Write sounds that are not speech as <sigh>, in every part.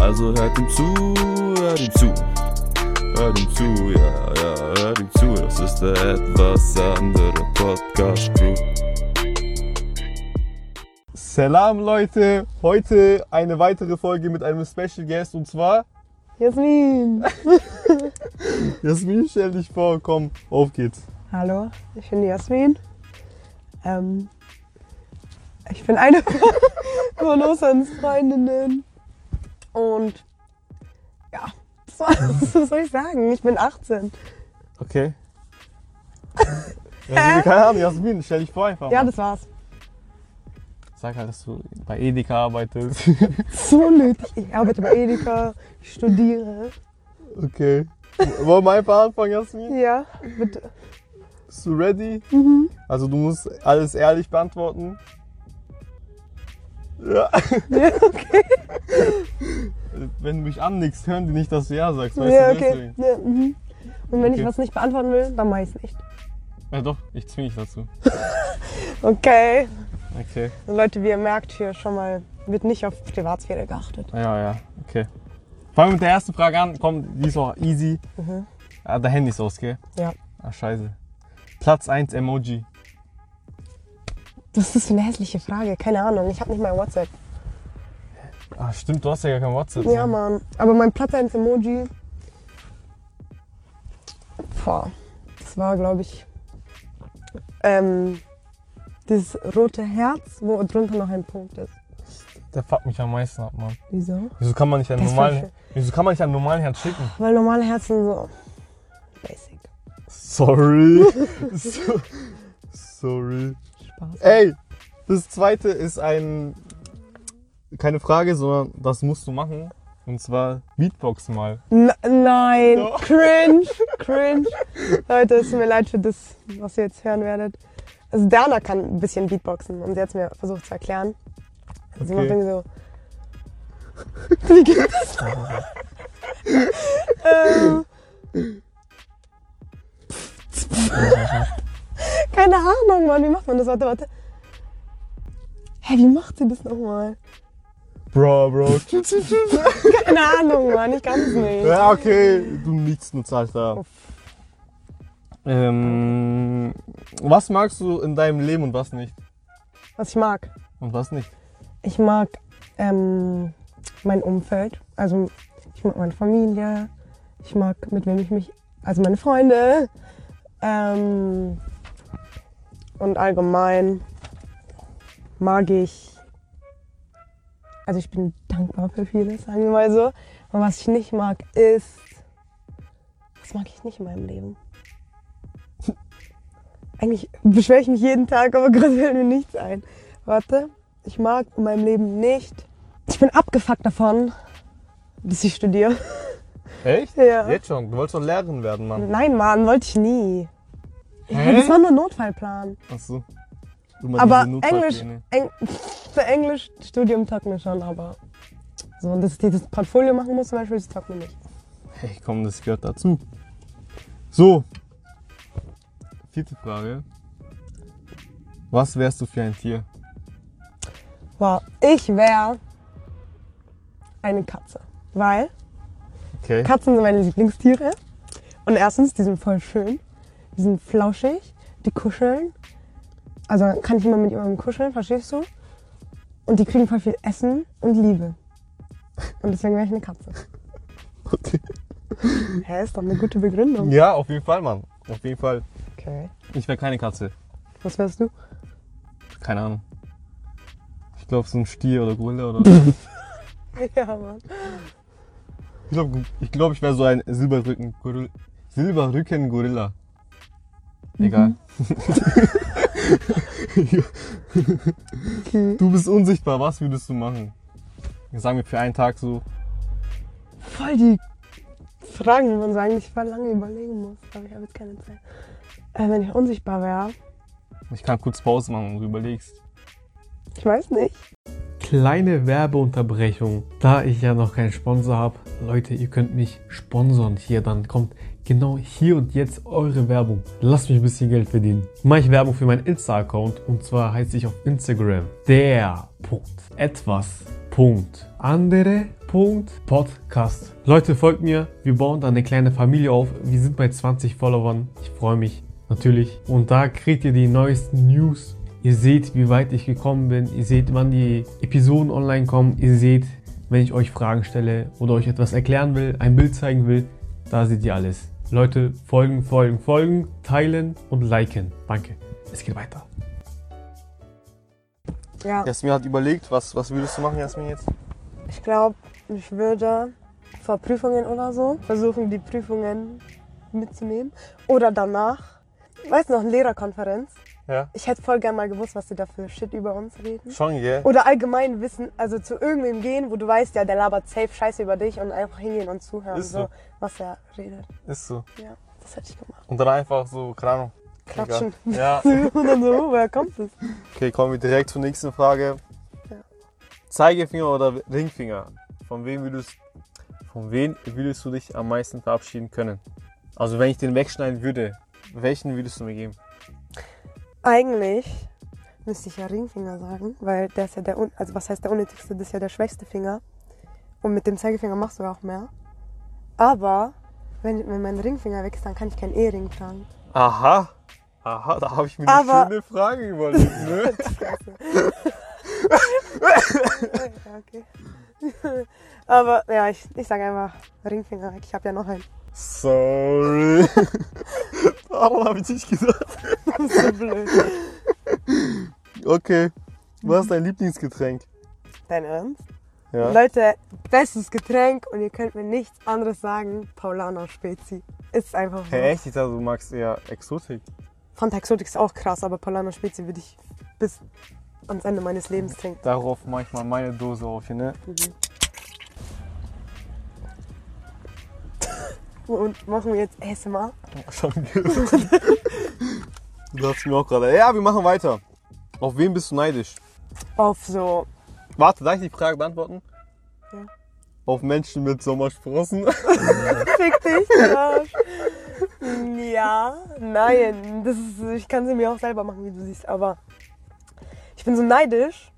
Also hört ihm zu, hört ihm zu. Hört ihm zu, ja, ja, hört ihm zu. Das ist der etwas andere Podcast Crew. Salam Leute, heute eine weitere Folge mit einem Special Guest und zwar Jasmin. <laughs> Jasmin, stell dich vor, komm, auf geht's. Hallo, ich bin Jasmin. Ähm, ich bin eine <laughs> von Osans Freundinnen. Und ja, was <laughs> was soll ich sagen? Ich bin 18. Okay. <laughs> Ja, keine Ahnung, Jasmin, stell dich vor einfach. Ja, mal. das war's. Sag halt, dass du bei Edeka arbeitest. <laughs> So nötig. Ich arbeite bei Edeka, ich studiere. Okay. Wollen wir einfach anfangen, Jasmin? Ja, bitte. Bist du ready? Mhm. Also du musst alles ehrlich beantworten. Ja. <laughs> Ja, okay. Wenn du mich annickst, hören die nicht, dass du ja sagst, weißt Ja, du okay. deswegen. Ja, mhm. Und wenn ich Okay. was nicht beantworten will, dann mach ich's nicht. Ja doch, ich zwinge dich dazu. <laughs> Okay. Okay. Und Leute, wie ihr merkt, hier schon mal wird nicht auf Privatsphäre geachtet. Ja, ja, okay. Fangen wir mit der ersten Frage an. Komm, die ist auch easy. Mhm. Ah, der Handy ist aus, gell? Ja. Ah, scheiße. Platz 1 Emoji. Ist das für eine hässliche Frage? Keine Ahnung. Ich habe nicht mal WhatsApp. Ah, stimmt, du hast ja gar kein WhatsApp. Ja, ne? Mann. Aber mein Platz 1 Emoji. Boah. Das war, glaube ich. Ähm, dieses rote Herz, wo drunter noch ein Punkt ist. Der fuckt mich am meisten ab, Mann. Wieso? Wieso kann man nicht einen Das ist normalen, wieso kann man nicht einen normalen Herz schicken? Weil normale Herzen so. Basic. Sorry. <laughs> so, sorry. Spaß. Ey, das zweite ist ein, keine Frage, sondern das musst du machen. Und zwar Beatbox mal. N nein. Doch. Cringe. <laughs> Cringe. Leute, es tut mir leid für das, was ihr jetzt hören werdet. Also Dana kann ein bisschen Beatboxen und sie hat es mir versucht zu erklären. Sie macht Okay. irgendwie so. <laughs> Wie geht das? <laughs> ähm, keine Ahnung, Mann. Wie macht man das? Warte, warte. Hä, wie macht sie das nochmal? Bro, Bro. <laughs> Keine Ahnung, Mann. Ich kann es nicht. ja, okay. Du nichts nutzt, Alter. Ähm, was magst du in deinem Leben und was nicht? Was ich mag. Und was nicht? Ich mag ähm, mein Umfeld. Also ich mag meine Familie. Ich mag mit wem ich mich, also meine Freunde. Ähm, und allgemein mag ich, also ich bin dankbar für vieles, sagen wir mal so. Und was ich nicht mag ist, was mag ich nicht in meinem Leben? <laughs> Eigentlich beschwere ich mich jeden Tag, aber <laughs> gerade fällt mir nichts ein. Warte, ich mag in meinem Leben nicht. Ich bin abgefuckt davon, dass ich studiere. Echt? <laughs> Ja. Jetzt schon. Du wolltest doch Lehrerin werden, Mann. Nein, Mann, wollte ich nie. Hä? Das war nur ein Notfallplan. Achso. Du meinst Aber. Englisch, Eng, für Englisch Studium taugt mir schon, aber so, dass ich dieses Portfolio machen muss zum Beispiel, das taugt mir nicht. Hey, komm, das gehört dazu. So. Vierte Frage. Was wärst du für ein Tier? Wow, ich wäre eine Katze, weil Okay. Katzen sind meine Lieblingstiere. Und erstens, die sind voll schön. Die sind flauschig, die kuscheln. Also kann ich immer mit jemandem kuscheln, verstehst du? Und die kriegen voll viel Essen und Liebe. Und deswegen wäre ich eine Katze. okay. Hä, ist doch eine gute Begründung. Ja, auf jeden Fall, Mann. Auf jeden Fall. Okay. Ich wäre keine Katze. Was wärst du? Keine Ahnung. Ich glaube, so ein Stier oder Gorilla oder. <laughs> Ja, Mann. ich glaube, ich, glaub, ich wäre so ein Silberrücken Gorilla. Egal. Okay. Du bist unsichtbar, was würdest du machen? Sagen wir für einen Tag so. voll die Fragen, die man so eigentlich voll lange überlegen muss. Aber ich habe jetzt keine Zeit. Äh, wenn ich unsichtbar wäre, Ich kann kurz Pause machen und du überlegst. ich weiß nicht. Kleine Werbeunterbrechung, da ich ja noch keinen Sponsor habe. Leute, ihr könnt mich sponsern hier, dann kommt genau hier und jetzt eure Werbung. Lasst mich ein bisschen Geld verdienen. Mache ich Werbung für meinen Insta-Account und zwar heiße ich auf Instagram der Punkt etwas Punkt andere Punkt Podcast. Leute, folgt mir. Wir bauen da eine kleine Familie auf. Wir sind bei 20 Followern. Ich freue mich natürlich. Und da kriegt ihr die neuesten News. Ihr seht, wie weit ich gekommen bin. Ihr seht, wann die Episoden online kommen. Ihr seht, wenn ich euch Fragen stelle oder euch etwas erklären will, ein Bild zeigen will. Da seht ihr alles. Leute, folgen, folgen, folgen, teilen und liken. Danke. Es geht weiter. Ja, Jasmin hat überlegt, was, was würdest du machen, Jasmin, jetzt? ich glaube, ich würde vor Prüfungen oder so versuchen, die Prüfungen mitzunehmen. Oder danach. Weißt du noch, eine Lehrerkonferenz? Ja. Ich hätte voll gern mal gewusst, was die da für Shit über uns reden. Schon, gell? Oder allgemein wissen, also zu irgendwem gehen, wo du weißt, ja, der labert safe Scheiße über dich und einfach hingehen und zuhören, Ist so, so. was er redet. Ist so. Ja, das hätte ich gemacht. Und dann einfach so, keine Ahnung. Klatschen. Ja. <laughs> und dann so, woher kommt das? Okay, kommen wir direkt zur nächsten Frage. Ja. Zeigefinger oder Ringfinger? Von wem würdest, von wem würdest du dich am meisten verabschieden können? Also wenn ich den wegschneiden würde, welchen würdest du mir geben? Eigentlich müsste ich ja Ringfinger sagen, weil der ist ja der, also was heißt der unnötigste, das ist ja der schwächste Finger. Und mit dem Zeigefinger machst du ja auch mehr. Aber wenn, wenn mein Ringfinger weg ist, dann kann ich keinen Ehering tragen. Aha. Aha, da habe ich mir eine Aber- schöne Frage überlegt, ne? <laughs> ja, <laughs> okay. <laughs> Aber ja, ich, ich sage einfach Ringfinger weg. Ich habe ja noch einen. Sorry. <laughs> Warum habe ich nicht gesagt? Das ist so blöd. Okay. Was ist dein Lieblingsgetränk? Dein Ernst? Ja. Leute, bestes Getränk und ihr könnt mir nichts anderes sagen. Paulaner Spezi. Ist einfach so. Hey, echt? Ich dachte, du magst eher Exotik. Fanta Exotic ist auch krass, aber Paulaner Spezi würde ich bis ans Ende meines Lebens trinken. Darauf mache ich mal meine Dose auf hier, ne? <laughs> Und machen wir jetzt ASMR? Schon. <laughs> Du dachtest mir auch gerade. Ja, wir machen weiter. Auf wen bist du neidisch? Auf so. Warte, darf ich die Frage beantworten? Ja. Auf Menschen mit Sommersprossen. <laughs> Fick dich, Arsch. Ja, nein. Das ist, ich kann sie mir auch selber machen, wie du siehst. Aber bin so neidisch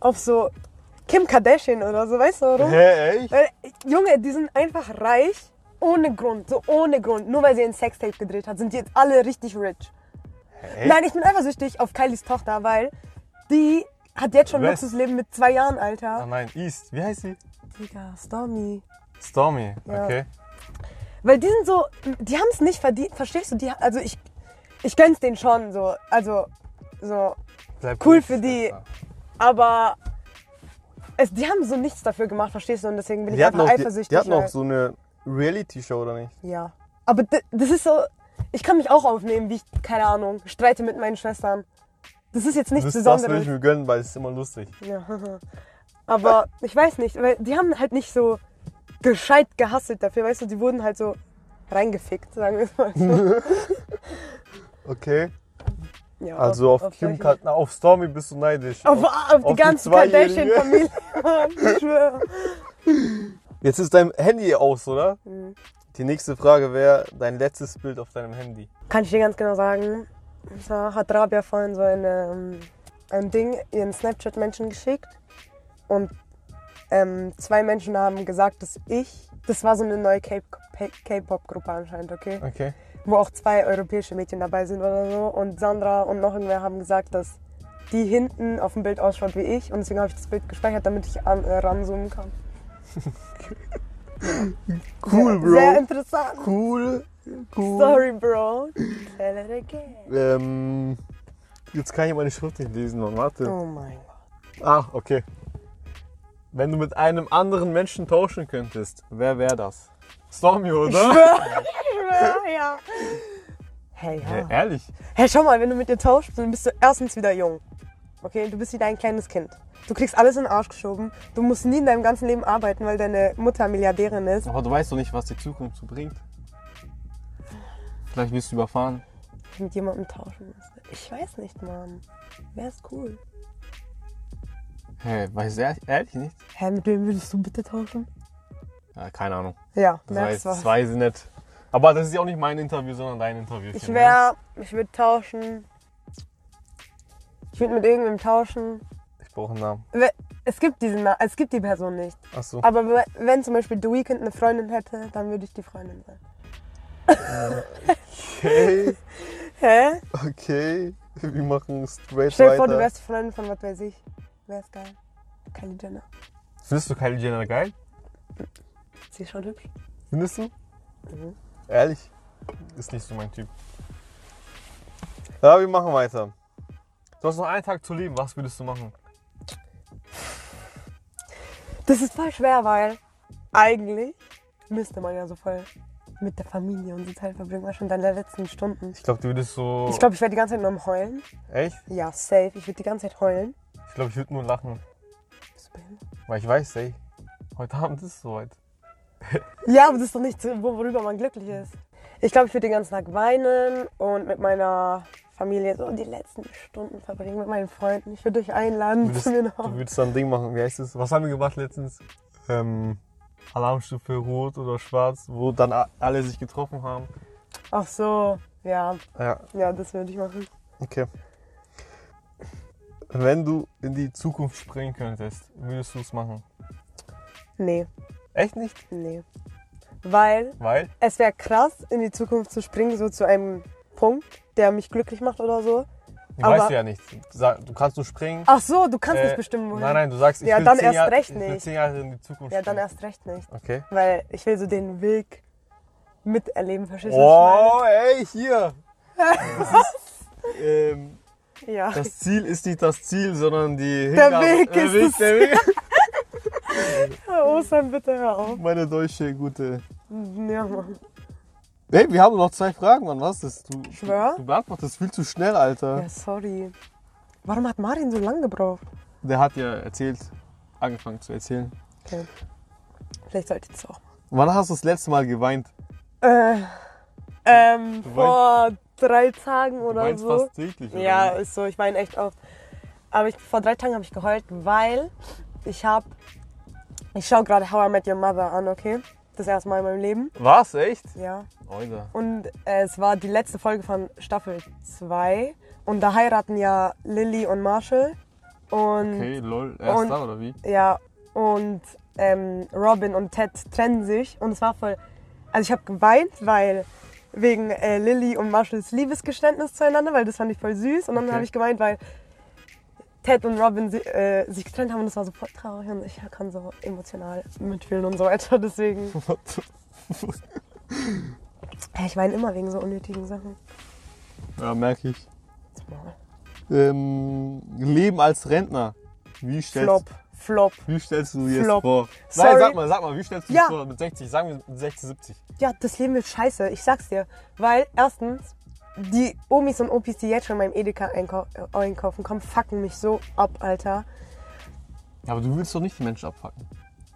auf so Kim Kardashian oder so, weißt du warum? Hä, echt? Weil, Junge, die sind einfach reich, ohne Grund, so ohne Grund. Nur weil sie ein Sextape gedreht hat, sind die jetzt alle richtig rich. Echt? Nein, ich bin eifersüchtig auf Kylies Tochter, weil die hat jetzt schon West. Luxusleben mit zwei Jahren, Ah Alter. nein, East. Wie heißt sie? Digga, Stormy. Stormy. Ja. Okay. Weil die sind so, die haben es nicht verdient, verstehst du? Die, also ich, ich gönn's denen schon so, also so, Bleib Cool für die. Aber es, die haben so nichts dafür gemacht, verstehst du? Und deswegen bin Die ich einfach auch, die, eifersüchtig. die hatten auch so eine Reality-Show, oder nicht? Ja. Aber das ist so, ich kann mich auch aufnehmen, wie ich, keine Ahnung, streite mit meinen Schwestern. Das ist jetzt nichts das, das würde Besonderes. ich mir gönnen, weil es ist immer lustig. Ja. <laughs> Aber ich weiß nicht, weil die haben halt nicht so gescheit gehasselt dafür, weißt du, die wurden halt so reingefickt, sagen wir es mal so. <laughs> Okay. Ja, Also auf, Kim solche- Kardashian, auf Stormy bist du neidisch. Auf, auf, auf die ganze. Kardashian-Familie. <laughs> ich schwöre. Jetzt ist dein Handy aus, oder? Mhm. Die nächste Frage wäre dein letztes Bild auf deinem Handy. Kann ich dir ganz genau sagen. Und zwar hat Rabia vorhin so eine, ähm, ein Ding ihren Snapchat-Menschen geschickt. Und ähm, zwei Menschen haben gesagt, dass ich, das war so eine neue K-Pop-Gruppe anscheinend, okay? Okay. Wo auch zwei europäische Mädchen dabei sind oder so. Und Sandra und noch irgendwer haben gesagt, dass die hinten auf dem Bild ausschaut wie ich. Und deswegen habe ich das Bild gespeichert, damit ich an, äh, ranzoomen kann. <laughs> Cool, Bro. Sehr interessant. Cool. Cool. Sorry, Bro. Tell it again. Ähm, jetzt kann ich meine Schrift nicht lesen, Mann. Warte. Oh mein Gott. Ah, okay. Wenn du mit einem anderen Menschen tauschen könntest, wer wäre das? Stormy, oder? schwöre, ja. Hey, ja. ehrlich? Hey, schau mal, wenn du mit ihr tauschst, dann bist du erstens wieder jung. Okay, du bist wieder ein kleines Kind. Du kriegst alles in den Arsch geschoben. Du musst nie in deinem ganzen Leben arbeiten, weil deine Mutter Milliardärin ist. Aber du weißt doch nicht, was die Zukunft so bringt. Vielleicht wirst du überfahren. Ich mit jemandem tauschen müsste. Ich weiß nicht, Mann. Wer ist cool? Hä, hey, weiß ehrlich, ehrlich nicht? Hä, mit wem würdest du bitte tauschen? Ja, keine Ahnung. Ja, Das merkst weiß, was. das weiß ich nicht. Aber das ist ja auch nicht mein Interview, sondern dein Interview. Ich wäre, ich würde tauschen. Ich würde mit irgendwem tauschen. Ich brauche einen Namen. Es gibt diesen, Na- es gibt die Person nicht. Ach so. Aber we- wenn zum Beispiel The Weeknd eine Freundin hätte, dann würde ich die Freundin sein. Okay, <laughs> Hä? okay. Wir machen straight Stell dir vor, weiter. du wärst die Freundin von was weiß ich. Wer ist geil? Kylie Jenner. Findest du Kylie Jenner geil? Sie ist schon hübsch. Findest du? Mhm. Ehrlich? Ist nicht so mein Typ. Ja, wir machen weiter. Du hast noch einen Tag zu leben. Was würdest du machen? Das ist voll schwer, weil eigentlich müsste man ja so voll mit der Familie und so Zeit verbringen, war schon deine letzten Stunden. Ich glaube, du würdest so. Ich glaube, ich werde die ganze Zeit nur am Heulen. Echt? Ja, safe. Ich würde die ganze Zeit heulen. Ich glaube, ich würde nur lachen. Bist du behindert? Weil ich weiß, ey, heute Abend ist es soweit. <laughs> Ja, aber das ist doch nicht, so, wo- worüber man glücklich ist. Ich glaube, ich würde den ganzen Tag weinen und mit meiner Familie so die letzten Stunden verbringen, mit meinen Freunden. Ich würde euch einladen Du würdest, zu mir nach du würdest dann ein Ding machen. Wie heißt es? Was haben wir gemacht letztens? Ähm, Alarmstufe Rot oder Schwarz, wo dann alle sich getroffen haben. Ach so, ja, Ja, ja, das würde ich machen. okay. Wenn du in die Zukunft springen könntest, würdest du es machen? Nee, Echt nicht? nee. Weil Weil? es wäre krass, in die Zukunft zu springen, so zu einem Punkt, der mich glücklich macht oder so. Du Aber- weißt du ja nicht. Du, kannst nur springen. Ach so, du kannst Äh, nicht bestimmen, wohin. Nein, nein, du sagst, ich Ja, will, dann zehn erst Jahre, recht nicht. zehn Jahre in die Zukunft Ja, dann springen. erst recht nicht. Okay. Weil ich will so den Weg miterleben, verstehst du? Oh, ey, hier. Das ist, <laughs> ähm? Ja. das Ziel ist nicht das Ziel, sondern die Der Hingabe- Weg der ist Weg, der Weg. <laughs> Ostern, bitte hör auf. Meine deutsche gute. Ja, Mann. Hey, wir haben noch zwei Fragen, Mann. Was ist das? Du, Schwör? Du, beantwortest viel zu schnell, Alter. Ja, sorry. Warum hat Martin so lange gebraucht? Der hat ja erzählt, angefangen zu erzählen. Okay. Vielleicht sollte ich das auch Wann hast du das letzte Mal geweint? Äh, ähm, vor drei Tagen Du oder weinst so. fast täglich. oder Ja, ist so. Ich weine echt oft. Aber ich, vor drei Tagen habe ich geheult, weil ich habe... Ich schaue gerade How I Met Your Mother an, okay? Das erste Mal in meinem Leben. Was? Echt? Ja. Alter. Und äh, es war die letzte Folge von Staffel 2. Und da heiraten ja Lily und Marshall. Und Okay, lol. Erster Und- oder wie? ja, und ähm, Robin und Ted trennen sich. Und es war voll. Also ich habe geweint, weil wegen äh, Lily und Marshalls Liebesgeständnis zueinander, weil das fand ich voll süß. Und dann Okay. habe ich geweint, weil Ted und Robin äh, sich getrennt haben und das war so voll traurig und ich kann so emotional mitfühlen und so weiter. Deswegen. <laughs> Ja, ich weine immer wegen so unnötigen Sachen. ja, merke ich. Ähm, Leben als Rentner. Wie stellst, Flop, Flop. Wie stellst du dir jetzt Flop. vor? Sorry. Nein, sag mal, sag mal, wie stellst du dir Ja. das vor mit 60? Sagen wir mit 60, 70. Ja, das Leben wird scheiße, ich sag's dir. Weil erstens, die Omis und Opis, die jetzt schon in meinem Edeka einkau äh, einkaufen kommen, fucken mich so ab, Alter. Ja, aber du willst doch nicht die Menschen abfacken.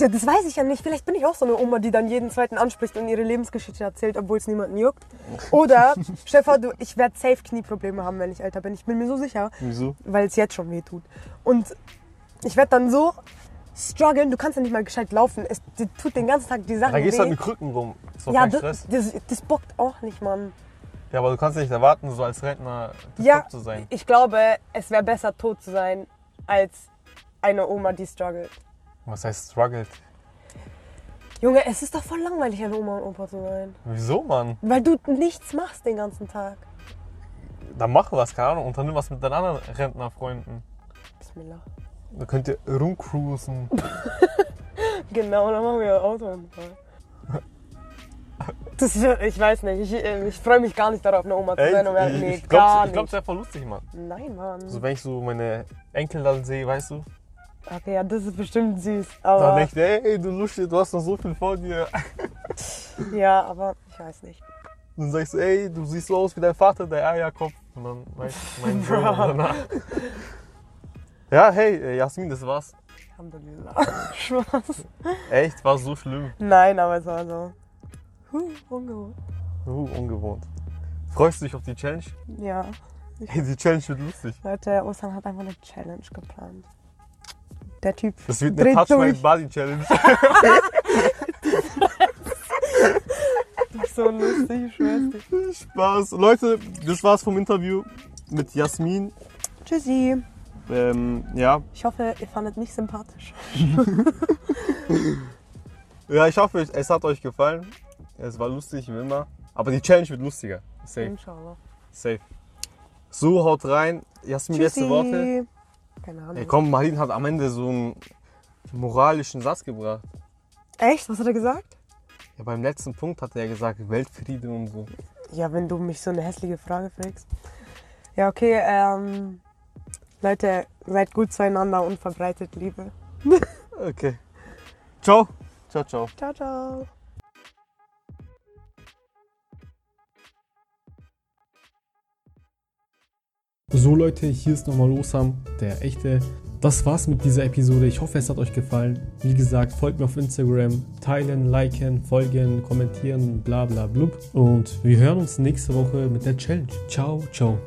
Ja, das weiß ich ja nicht. Vielleicht bin ich auch so eine Oma, die dann jeden zweiten anspricht und ihre Lebensgeschichte erzählt, obwohl es niemanden juckt. Oder, <laughs> vor, du, ich werde safe Knieprobleme haben, wenn ich älter bin. Ich bin mir so sicher, Wieso? weil es jetzt schon weh tut. Und ich werde dann so strugglen, du kannst ja nicht mal gescheit laufen. Es tut den ganzen Tag die Sachen Da gehst du halt mit Krücken rum. Ist doch ja, kein das, Stress. das, das bockt auch nicht, Mann. Ja, aber du kannst nicht erwarten, so als Rentner Ja, zu sein. ich glaube, es wäre besser tot zu sein, als eine Oma, die struggelt. Was heißt struggled? Junge, es ist doch voll langweilig, eine Oma und Opa zu sein. Wieso, Mann? Weil du nichts machst den ganzen Tag. Dann mach was, keine Ahnung, unternimm was mit deinen anderen Rentnerfreunden. Bismillah. Da könnt ihr rumcruisen. <laughs> Genau, dann machen wir einen Autounfall. Das ich weiß nicht, ich, äh, ich freue mich gar nicht darauf, eine Oma zu sein. Ich, nee, ich glaube, glaub, es wäre voll lustig, Mann. Nein, Mann. So, wenn ich so meine Enkel dann sehe, weißt du, Okay, ja, das ist bestimmt süß. dann Aber, denke ich, ey, du Lusche, du hast noch so viel vor dir. <laughs> ja, aber ich weiß nicht. Und dann sagst du, ey, du siehst so aus wie dein Vater, der Eierkopf. Und dann weißt du, mein <laughs> Sohn danach. Ja, hey, äh, Jasmin, das war's. Alhamdulillah. <laughs> Spaß. Echt, war so schlimm. Nein, aber es war so. Huh, ungewohnt. Uh, ungewohnt. Freust du dich auf die Challenge? Ja. Hey, <laughs> die Challenge wird lustig. Leute, Ostern hat einfach eine Challenge geplant. Der Typ Das wird eine Touch My. Body Challenge. Das <laughs> ist so lustig, ich schwör's dir. Spaß. Leute, das war's vom Interview mit Jasmin. Tschüssi. Ähm, ja. Ich hoffe, ihr fandet mich sympathisch. <laughs> ja, ich hoffe, es hat euch gefallen. Es war lustig, wie immer. Aber die Challenge wird lustiger. Safe, Inshallah. safe. So, haut rein. Jasmin, Tschüssi. letzte Worte. Keine Ahnung. Ey, komm, Martin hat am Ende so einen moralischen Satz gebracht. Echt? Was hat er gesagt? Ja, beim letzten Punkt hat er ja gesagt, Weltfrieden und so. Ja, wenn du mich so eine hässliche Frage fragst. Ja, okay, ähm. Leute, seid gut zueinander und verbreitet Liebe. Okay. Ciao. Ciao, ciao. Ciao, ciao. So Leute, hier ist nochmal Osam, der echte. Das war's mit dieser Episode. Ich hoffe, es hat euch gefallen. Wie gesagt, folgt mir auf Instagram, teilen, liken, folgen, kommentieren, bla bla blub. Und wir hören uns nächste Woche mit der Challenge. Ciao, ciao.